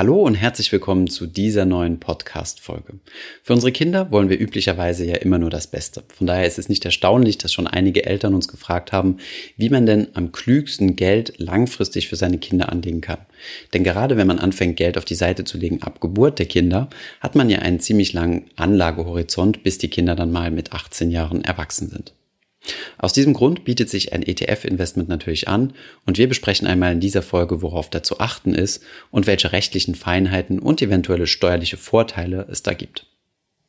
Hallo und herzlich willkommen zu dieser neuen Podcast-Folge. Für unsere Kinder wollen wir üblicherweise ja immer nur das Beste. Von daher ist es nicht erstaunlich, dass schon einige Eltern uns gefragt haben, wie man denn am klügsten Geld langfristig für seine Kinder anlegen kann. Denn gerade wenn man anfängt, Geld auf die Seite zu legen ab Geburt der Kinder, hat man ja einen ziemlich langen Anlagehorizont, bis die Kinder dann mal mit 18 Jahren erwachsen sind. Aus diesem Grund bietet sich ein ETF-Investment natürlich an und wir besprechen einmal in dieser Folge, worauf da zu achten ist und welche rechtlichen Feinheiten und eventuelle steuerliche Vorteile es da gibt.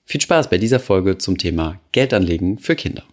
Viel Spaß bei dieser Folge zum Thema Geldanlegen für Kinder.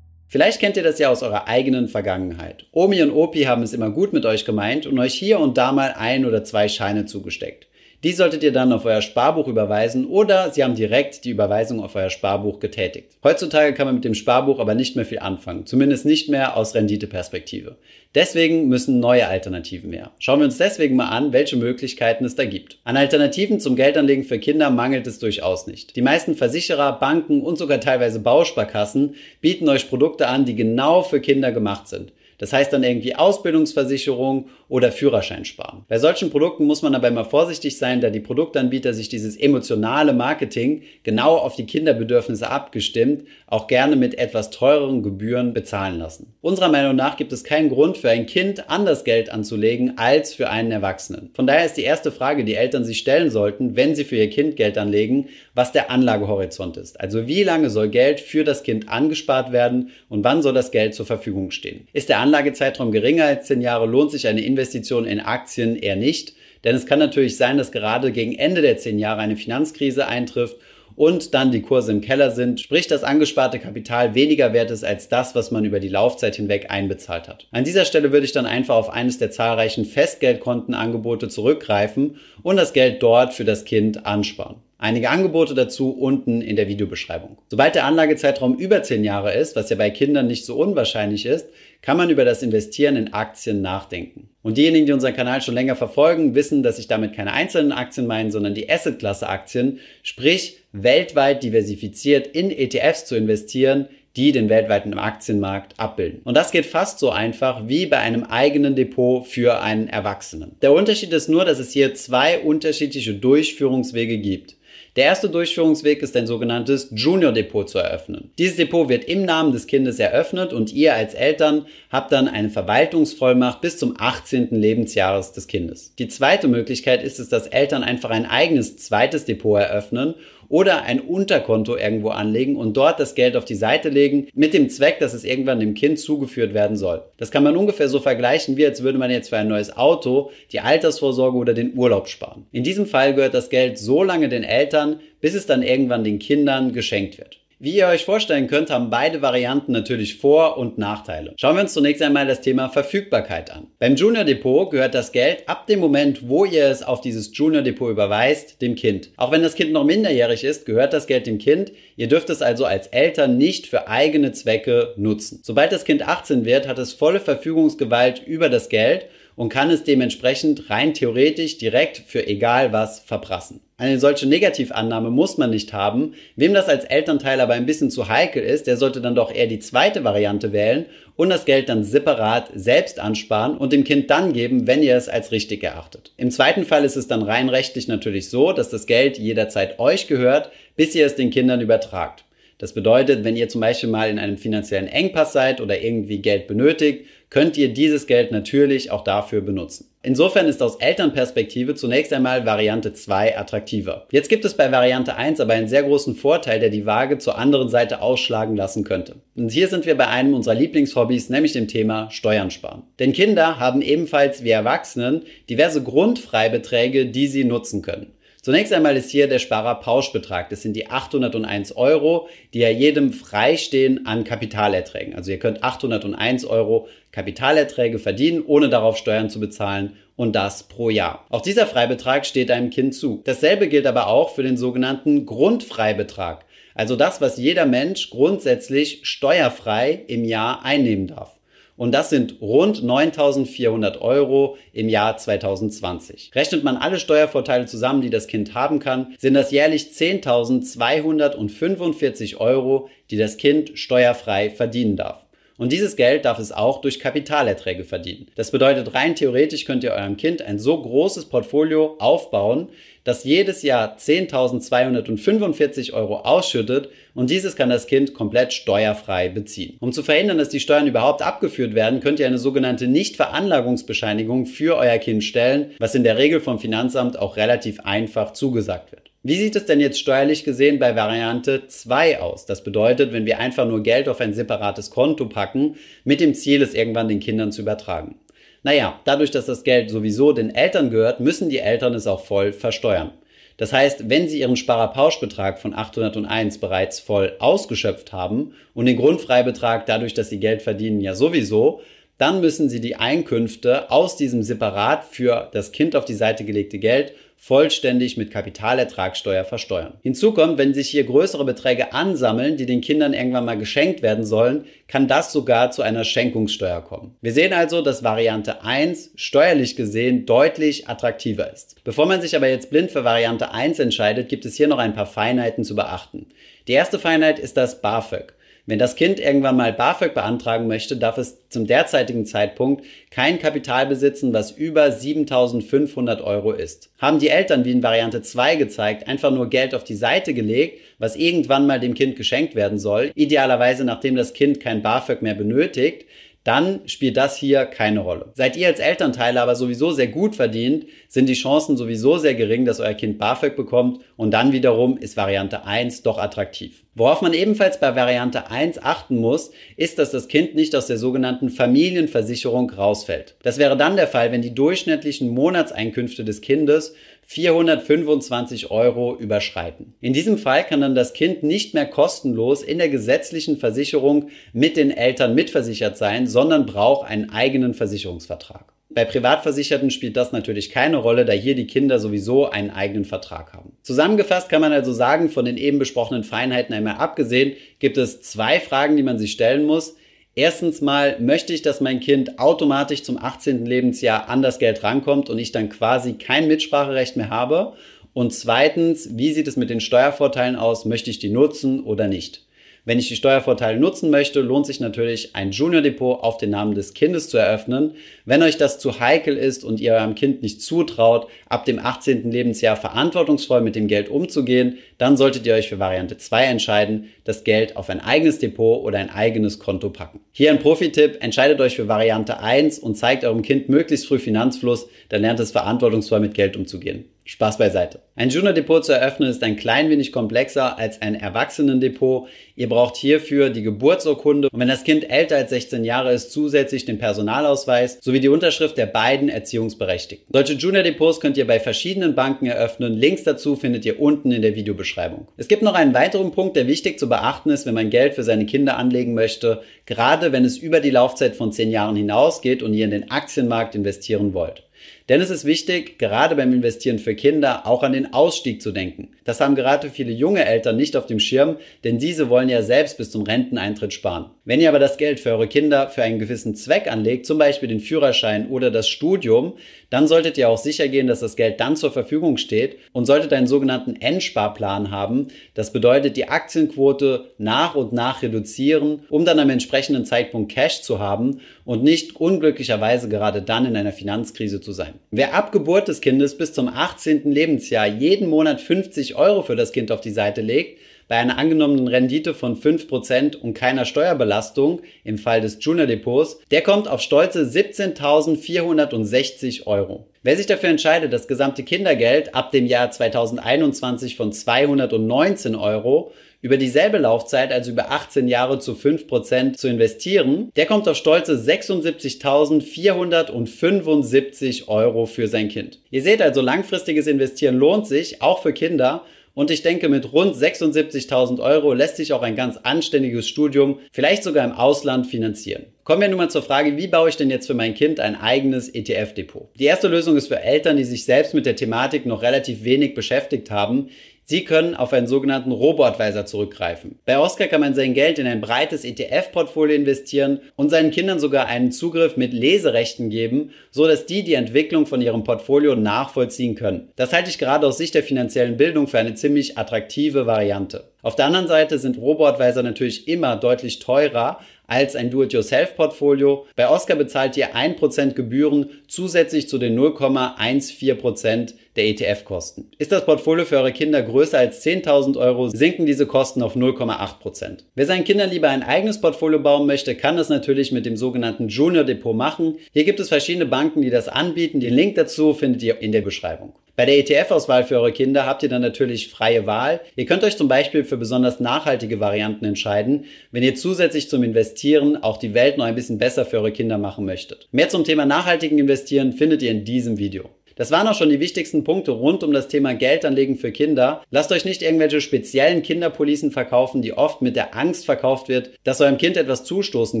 Vielleicht kennt ihr das ja aus eurer eigenen Vergangenheit. Omi und Opi haben es immer gut mit euch gemeint und euch hier und da mal ein oder zwei Scheine zugesteckt. Die solltet ihr dann auf euer Sparbuch überweisen oder Sie haben direkt die Überweisung auf euer Sparbuch getätigt. Heutzutage kann man mit dem Sparbuch aber nicht mehr viel anfangen, zumindest nicht mehr aus Renditeperspektive. Deswegen müssen neue Alternativen her. Schauen wir uns deswegen mal an, welche Möglichkeiten es da gibt. An Alternativen zum Geldanlegen für Kinder mangelt es durchaus nicht. Die meisten Versicherer, Banken und sogar teilweise Bausparkassen bieten euch Produkte an, die genau für Kinder gemacht sind. Das heißt dann irgendwie Ausbildungsversicherung oder Führerschein sparen. Bei solchen Produkten muss man aber immer vorsichtig sein, da die Produktanbieter sich dieses emotionale Marketing genau auf die Kinderbedürfnisse abgestimmt auch gerne mit etwas teureren Gebühren bezahlen lassen. Unserer Meinung nach gibt es keinen Grund für ein Kind anders Geld anzulegen als für einen Erwachsenen. Von daher ist die erste Frage, die Eltern sich stellen sollten, wenn sie für ihr Kind Geld anlegen, was der Anlagehorizont ist. Also wie lange soll Geld für das Kind angespart werden und wann soll das Geld zur Verfügung stehen. Ist der Anlagezeitraum geringer als 10 Jahre, lohnt sich eine Investition in Aktien eher nicht. Denn es kann natürlich sein, dass gerade gegen Ende der 10 Jahre eine Finanzkrise eintrifft und dann die Kurse im Keller sind, sprich das angesparte Kapital weniger wert ist als das, was man über die Laufzeit hinweg einbezahlt hat. An dieser Stelle würde ich dann einfach auf eines der zahlreichen Festgeldkontenangebote zurückgreifen und das Geld dort für das Kind ansparen. Einige Angebote dazu unten in der Videobeschreibung. Sobald der Anlagezeitraum über 10 Jahre ist, was ja bei Kindern nicht so unwahrscheinlich ist, kann man über das Investieren in Aktien nachdenken. Und diejenigen, die unseren Kanal schon länger verfolgen, wissen, dass ich damit keine einzelnen Aktien meine, sondern die Asset-Klasse Aktien, sprich weltweit diversifiziert in ETFs zu investieren, die den weltweiten Aktienmarkt abbilden. Und das geht fast so einfach wie bei einem eigenen Depot für einen Erwachsenen. Der Unterschied ist nur, dass es hier zwei unterschiedliche Durchführungswege gibt. Der erste Durchführungsweg ist ein sogenanntes Junior Depot zu eröffnen. Dieses Depot wird im Namen des Kindes eröffnet und ihr als Eltern habt dann eine Verwaltungsvollmacht bis zum 18. Lebensjahres des Kindes. Die zweite Möglichkeit ist es, dass Eltern einfach ein eigenes zweites Depot eröffnen oder ein Unterkonto irgendwo anlegen und dort das Geld auf die Seite legen mit dem Zweck, dass es irgendwann dem Kind zugeführt werden soll. Das kann man ungefähr so vergleichen, wie als würde man jetzt für ein neues Auto die Altersvorsorge oder den Urlaub sparen. In diesem Fall gehört das Geld so lange den Eltern, bis es dann irgendwann den Kindern geschenkt wird. Wie ihr euch vorstellen könnt, haben beide Varianten natürlich Vor- und Nachteile. Schauen wir uns zunächst einmal das Thema Verfügbarkeit an. Beim Junior Depot gehört das Geld ab dem Moment, wo ihr es auf dieses Junior Depot überweist, dem Kind. Auch wenn das Kind noch minderjährig ist, gehört das Geld dem Kind. Ihr dürft es also als Eltern nicht für eigene Zwecke nutzen. Sobald das Kind 18 wird, hat es volle Verfügungsgewalt über das Geld und kann es dementsprechend rein theoretisch direkt für egal was verprassen. Eine solche Negativannahme muss man nicht haben. Wem das als Elternteil aber ein bisschen zu heikel ist, der sollte dann doch eher die zweite Variante wählen und das Geld dann separat selbst ansparen und dem Kind dann geben, wenn ihr es als richtig erachtet. Im zweiten Fall ist es dann rein rechtlich natürlich so, dass das Geld jederzeit euch gehört, bis ihr es den Kindern übertragt. Das bedeutet, wenn ihr zum Beispiel mal in einem finanziellen Engpass seid oder irgendwie Geld benötigt, könnt ihr dieses Geld natürlich auch dafür benutzen. Insofern ist aus Elternperspektive zunächst einmal Variante 2 attraktiver. Jetzt gibt es bei Variante 1 aber einen sehr großen Vorteil, der die Waage zur anderen Seite ausschlagen lassen könnte. Und hier sind wir bei einem unserer Lieblingshobbys, nämlich dem Thema Steuern sparen. Denn Kinder haben ebenfalls wie Erwachsenen diverse Grundfreibeträge, die sie nutzen können. Zunächst einmal ist hier der Sparerpauschbetrag. Das sind die 801 Euro, die ja jedem freistehen an Kapitalerträgen. Also ihr könnt 801 Euro Kapitalerträge verdienen, ohne darauf Steuern zu bezahlen und das pro Jahr. Auch dieser Freibetrag steht einem Kind zu. Dasselbe gilt aber auch für den sogenannten Grundfreibetrag. Also das, was jeder Mensch grundsätzlich steuerfrei im Jahr einnehmen darf. Und das sind rund 9400 Euro im Jahr 2020. Rechnet man alle Steuervorteile zusammen, die das Kind haben kann, sind das jährlich 10.245 Euro, die das Kind steuerfrei verdienen darf. Und dieses Geld darf es auch durch Kapitalerträge verdienen. Das bedeutet, rein theoretisch könnt ihr eurem Kind ein so großes Portfolio aufbauen, das jedes Jahr 10.245 Euro ausschüttet und dieses kann das Kind komplett steuerfrei beziehen. Um zu verhindern, dass die Steuern überhaupt abgeführt werden, könnt ihr eine sogenannte Nichtveranlagungsbescheinigung für euer Kind stellen, was in der Regel vom Finanzamt auch relativ einfach zugesagt wird. Wie sieht es denn jetzt steuerlich gesehen bei Variante 2 aus? Das bedeutet, wenn wir einfach nur Geld auf ein separates Konto packen, mit dem Ziel, es irgendwann den Kindern zu übertragen. Naja, dadurch, dass das Geld sowieso den Eltern gehört, müssen die Eltern es auch voll versteuern. Das heißt, wenn Sie Ihren Sparerpauschbetrag von 801 bereits voll ausgeschöpft haben und den Grundfreibetrag dadurch, dass Sie Geld verdienen, ja sowieso, dann müssen Sie die Einkünfte aus diesem separat für das Kind auf die Seite gelegte Geld vollständig mit Kapitalertragssteuer versteuern. Hinzu kommt, wenn sich hier größere Beträge ansammeln, die den Kindern irgendwann mal geschenkt werden sollen, kann das sogar zu einer Schenkungssteuer kommen. Wir sehen also, dass Variante 1 steuerlich gesehen deutlich attraktiver ist. Bevor man sich aber jetzt blind für Variante 1 entscheidet, gibt es hier noch ein paar Feinheiten zu beachten. Die erste Feinheit ist das BAföG. Wenn das Kind irgendwann mal BAföG beantragen möchte, darf es zum derzeitigen Zeitpunkt kein Kapital besitzen, was über 7500 Euro ist. Haben die Eltern, wie in Variante 2 gezeigt, einfach nur Geld auf die Seite gelegt, was irgendwann mal dem Kind geschenkt werden soll, idealerweise nachdem das Kind kein BAföG mehr benötigt, dann spielt das hier keine Rolle. Seid ihr als Elternteile aber sowieso sehr gut verdient, sind die Chancen sowieso sehr gering, dass euer Kind BAföG bekommt und dann wiederum ist Variante 1 doch attraktiv. Worauf man ebenfalls bei Variante 1 achten muss, ist, dass das Kind nicht aus der sogenannten Familienversicherung rausfällt. Das wäre dann der Fall, wenn die durchschnittlichen Monatseinkünfte des Kindes 425 Euro überschreiten. In diesem Fall kann dann das Kind nicht mehr kostenlos in der gesetzlichen Versicherung mit den Eltern mitversichert sein, sondern braucht einen eigenen Versicherungsvertrag. Bei Privatversicherten spielt das natürlich keine Rolle, da hier die Kinder sowieso einen eigenen Vertrag haben. Zusammengefasst kann man also sagen, von den eben besprochenen Feinheiten einmal abgesehen, gibt es zwei Fragen, die man sich stellen muss. Erstens mal möchte ich, dass mein Kind automatisch zum 18. Lebensjahr an das Geld rankommt und ich dann quasi kein Mitspracherecht mehr habe. Und zweitens, wie sieht es mit den Steuervorteilen aus? Möchte ich die nutzen oder nicht? Wenn ich die Steuervorteile nutzen möchte, lohnt sich natürlich ein Junior Depot auf den Namen des Kindes zu eröffnen. Wenn euch das zu heikel ist und ihr eurem Kind nicht zutraut, ab dem 18. Lebensjahr verantwortungsvoll mit dem Geld umzugehen, dann solltet ihr euch für Variante 2 entscheiden, das Geld auf ein eigenes Depot oder ein eigenes Konto packen. Hier ein Profi-Tipp, entscheidet euch für Variante 1 und zeigt eurem Kind möglichst früh Finanzfluss, dann lernt es verantwortungsvoll mit Geld umzugehen. Spaß beiseite. Ein Junior-Depot zu eröffnen ist ein klein wenig komplexer als ein Erwachsenendepot. Ihr braucht hierfür die Geburtsurkunde und wenn das Kind älter als 16 Jahre ist, zusätzlich den Personalausweis sowie die Unterschrift der beiden Erziehungsberechtigten. Solche Junior-Depots könnt ihr bei verschiedenen Banken eröffnen. Links dazu findet ihr unten in der Videobeschreibung. Es gibt noch einen weiteren Punkt, der wichtig zu beachten ist, wenn man Geld für seine Kinder anlegen möchte, gerade wenn es über die Laufzeit von 10 Jahren hinausgeht und ihr in den Aktienmarkt investieren wollt. Denn es ist wichtig, gerade beim Investieren für Kinder auch an den Ausstieg zu denken. Das haben gerade viele junge Eltern nicht auf dem Schirm, denn diese wollen ja selbst bis zum Renteneintritt sparen. Wenn ihr aber das Geld für eure Kinder für einen gewissen Zweck anlegt, zum Beispiel den Führerschein oder das Studium, dann solltet ihr auch sicher gehen, dass das Geld dann zur Verfügung steht und solltet einen sogenannten Endsparplan haben. Das bedeutet, die Aktienquote nach und nach reduzieren, um dann am entsprechenden Zeitpunkt Cash zu haben und nicht unglücklicherweise gerade dann in einer Finanzkrise zu sein. Wer ab Geburt des Kindes bis zum 18. Lebensjahr jeden Monat 50 Euro für das Kind auf die Seite legt, bei einer angenommenen Rendite von 5% und keiner Steuerbelastung im Fall des Junior Depots, der kommt auf stolze 17.460 Euro. Wer sich dafür entscheidet, das gesamte Kindergeld ab dem Jahr 2021 von 219 Euro über dieselbe Laufzeit, also über 18 Jahre zu 5% zu investieren, der kommt auf stolze 76.475 Euro für sein Kind. Ihr seht also, langfristiges Investieren lohnt sich, auch für Kinder. Und ich denke, mit rund 76.000 Euro lässt sich auch ein ganz anständiges Studium, vielleicht sogar im Ausland, finanzieren. Kommen wir nun mal zur Frage, wie baue ich denn jetzt für mein Kind ein eigenes ETF-Depot? Die erste Lösung ist für Eltern, die sich selbst mit der Thematik noch relativ wenig beschäftigt haben. Sie können auf einen sogenannten Robo-Advisor zurückgreifen. Bei Oscar kann man sein Geld in ein breites ETF-Portfolio investieren und seinen Kindern sogar einen Zugriff mit Leserechten geben, so dass die die Entwicklung von ihrem Portfolio nachvollziehen können. Das halte ich gerade aus Sicht der finanziellen Bildung für eine ziemlich attraktive Variante. Auf der anderen Seite sind Robo-Advisor natürlich immer deutlich teurer als ein Do-it-yourself-Portfolio. Bei Oscar bezahlt ihr 1% Gebühren zusätzlich zu den 0,14% der ETF-Kosten. Ist das Portfolio für eure Kinder größer als 10.000 Euro, sinken diese Kosten auf 0,8%. Wer seinen Kindern lieber ein eigenes Portfolio bauen möchte, kann das natürlich mit dem sogenannten Junior Depot machen. Hier gibt es verschiedene Banken, die das anbieten. Den Link dazu findet ihr in der Beschreibung. Bei der ETF-Auswahl für eure Kinder habt ihr dann natürlich freie Wahl. Ihr könnt euch zum Beispiel für besonders nachhaltige Varianten entscheiden, wenn ihr zusätzlich zum Investieren auch die Welt noch ein bisschen besser für eure Kinder machen möchtet. Mehr zum Thema nachhaltigen Investieren findet ihr in diesem Video. Das waren auch schon die wichtigsten Punkte rund um das Thema Geldanlegen für Kinder. Lasst euch nicht irgendwelche speziellen Kinderpolicen verkaufen, die oft mit der Angst verkauft wird, dass eurem Kind etwas zustoßen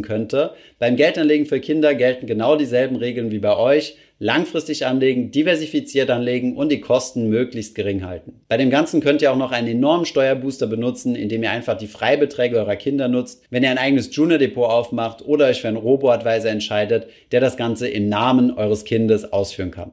könnte. Beim Geldanlegen für Kinder gelten genau dieselben Regeln wie bei euch. Langfristig anlegen, diversifiziert anlegen und die Kosten möglichst gering halten. Bei dem Ganzen könnt ihr auch noch einen enormen Steuerbooster benutzen, indem ihr einfach die Freibeträge eurer Kinder nutzt, wenn ihr ein eigenes Junior Depot aufmacht oder euch für einen Robo-Advisor entscheidet, der das Ganze im Namen eures Kindes ausführen kann.